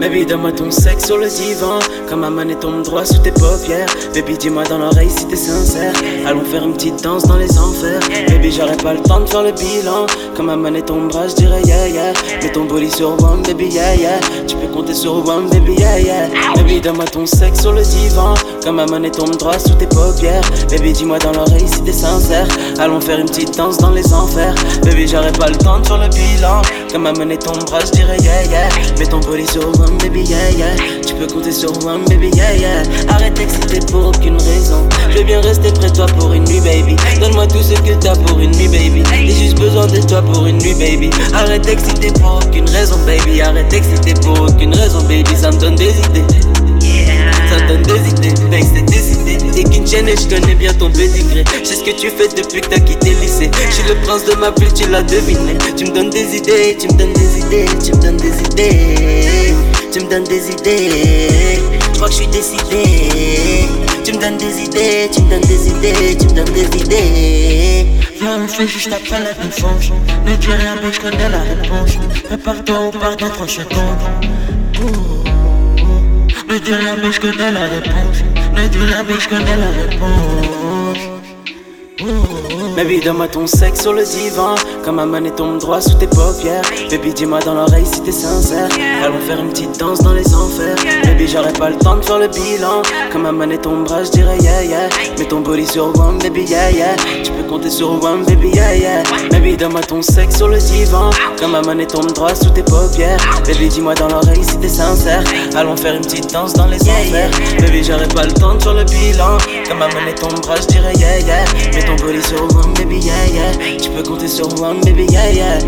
Baby, donne-moi ton sexe sur le divan. Comme ma main tombe droit sous tes paupières. Baby, dis-moi dans l'oreille si t'es sincère. Allons faire une petite danse dans les enfers. Baby, j'aurais pas le temps de faire le bilan. Comme ma main ton bras, je dirais yeah yeah. Mets ton body sur one, baby, yeah yeah. Tu peux compter sur one, baby, yeah yeah. Baby, donne-moi ton sexe sur le divan. Comme ma main tombe droit sous tes paupières. Baby, dis-moi dans l'oreille si t'es sincère. Allons faire une petite danse dans les enfers. J'aurais pas le temps faire le bilan. Comme main ton bras, je dirais yeah yeah. Mets ton body sur one, baby, yeah yeah. Tu peux compter sur one, baby, yeah yeah. Arrête d'exciter pour aucune raison. Je veux bien rester près de toi pour une nuit, baby. Donne-moi tout ce que t'as pour une nuit, baby. J'ai juste besoin de toi pour une nuit, baby. Arrête d'exciter pour aucune raison, baby. Arrête d'exciter pour aucune raison, baby. Je connais bien ton pédigré. Je sais ce que tu fais depuis que t'as quitté le lycée. Je suis le prince de ma ville, tu l'as deviné. Tu me donnes des idées, tu me donnes des idées, tu me donnes des idées. Tu me donnes des idées. Je crois que je suis décidé. Tu me donnes des idées, tu me donnes des idées, tu me donnes des idées. Viens, on fait juste après la défense. Ne dis rien, mais je connais la réponse. Prépare-toi, on part dans 30 secondes. Ne dis rien, mais je connais la réponse. Mais je donne-moi ton sexe sur le divan. Comme ma main tombe droit sous tes paupières. Baby, dis-moi dans l'oreille si t'es sincère. Allons faire une petite danse dans les enfers. Baby, j'aurais pas le temps de faire le bilan. Comme ma main ton bras, je dirais yeah yeah. Mets ton body sur one, baby, yeah yeah. Peux compter sur one, baby, yeah yeah. Baby, donne-moi ton sexe sur le divan. Comme ma main tombe droit sous tes paupières. Baby, dis-moi dans l'oreille si t'es sincère. Allons faire une petite danse dans les enfers. Baby, j'aurais pas le temps de le bilan. Comme ma main ton bras, je dirais yeah yeah. Mets ton body sur one, baby, yeah yeah. Tu peux compter sur one, baby, yeah yeah.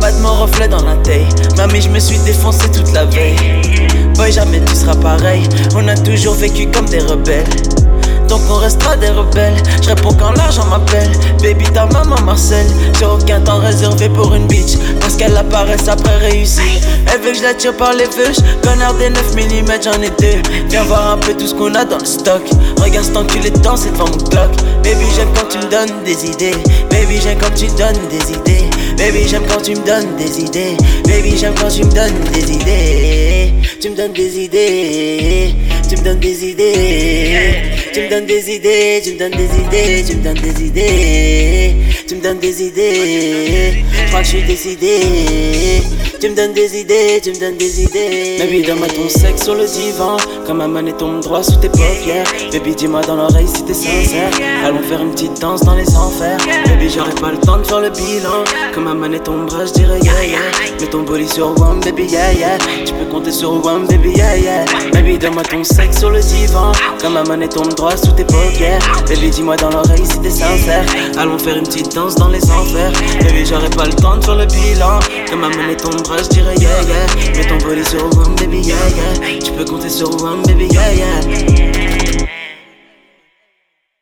Pas de mon reflet dans la taille. Mamie, je me suis défoncé toute la veille. Boy, jamais tu seras pareil. On a toujours vécu comme des rebelles. Donc on restera des rebelles. Je réponds quand l'argent m'appelle. Baby, ta maman Marcel. J'ai aucun temps réservé pour une bitch. Parce qu'elle apparaît après réussir. Elle veut que je la tire par les feuilles. Connard des 9 mm, j'en ai deux. Viens voir un peu tout ce qu'on a dans le stock. Regarde cet enculé de danser devant mon clock. Baby, j'aime quand tu me donnes des idées. Baby, j'aime quand tu donnes des idées. Baby, j'aime quand tu me donnes des idées. Baby, j'aime quand tu me donnes des idées. Tu me donnes des idées. Tu me donnes des idées. Tu me donnes des idées. Tu me donnes des idées. Tu me donnes des idées. Tu me donnes des idées. Je crois que je suis décidé. Tu me donnes des idées. Tu me donnes des idées. Baby, donne-moi ton sexe sur le divan. Comme ma main tombe droit sous tes paupières. Baby, dis-moi dans l'oreille si t'es sincère. Allons faire une petite danse dans les enfers. Baby, j'aurais pas le temps de faire le bilan. Comme ma main ton bras, je dirais yeah yeah. Mets ton body sur one, baby, yeah yeah. Tu peux compter sur one, baby, yeah yeah. Baby, donne-moi ton sexe sur le divan. Comme ma main tombe droit sous tes paupières. Baby, dis-moi dans l'oreille si t'es sincère. Allons faire une petite danse dans les enfers. Baby, j'aurais pas le temps de faire le bilan. Comme ma bras, je dirais yeah yeah. Mets ton sur one, baby, yeah yeah. Tu peux compter sur one, baby, yeah yeah.